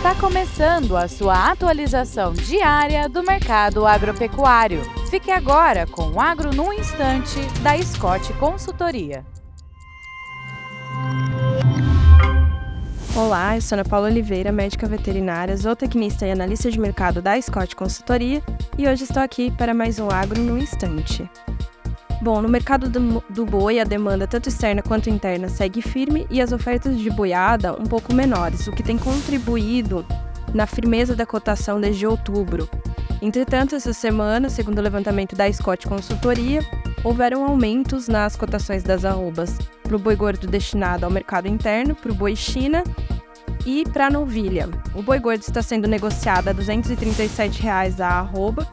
Está começando a sua atualização diária do mercado agropecuário. Fique agora com o Agro no Instante, da Scott Consultoria. Olá, eu sou Ana Paula Oliveira, médica veterinária, zootecnista e analista de mercado da Scott Consultoria, e hoje estou aqui para mais um Agro no Instante. Bom, no mercado do, do, boi, a demanda tanto externa quanto interna segue firme e as ofertas de boiada um pouco menores, o que tem contribuído na firmeza da cotação desde outubro. Entretanto, essa semana, segundo o levantamento da Scott Consultoria, houveram aumentos nas cotações das arrobas para o boi gordo destinado ao mercado interno, para o boi China e para a novilha. O boi gordo está sendo negociado a 237 reais a arroba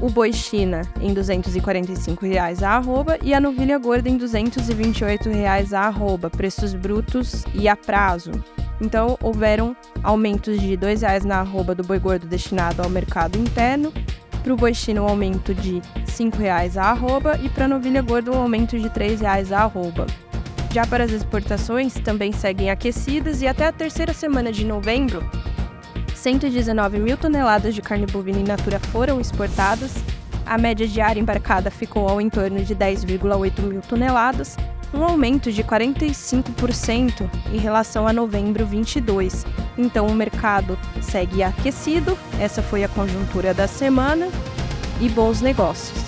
o boi China em 245 reais a arroba e a novilha gorda em 228 reais a arroba, preços brutos e a prazo. Então, houveram aumentos de R$ 2,00 na arroba do boi gordo destinado ao mercado interno, para o boi chino um aumento de R$ 5,00 a arroba e para a novilha gorda um aumento de R$ 3,00 a arroba. Já para as exportações, também seguem aquecidas e até a terceira semana de novembro, 119 mil toneladas de carne bovina in natura foram exportadas, a média diária embarcada ficou ao entorno de 10,8 mil toneladas, um aumento de 45% em relação a novembro 22. Então o mercado segue aquecido, essa foi a conjuntura da semana e bons negócios.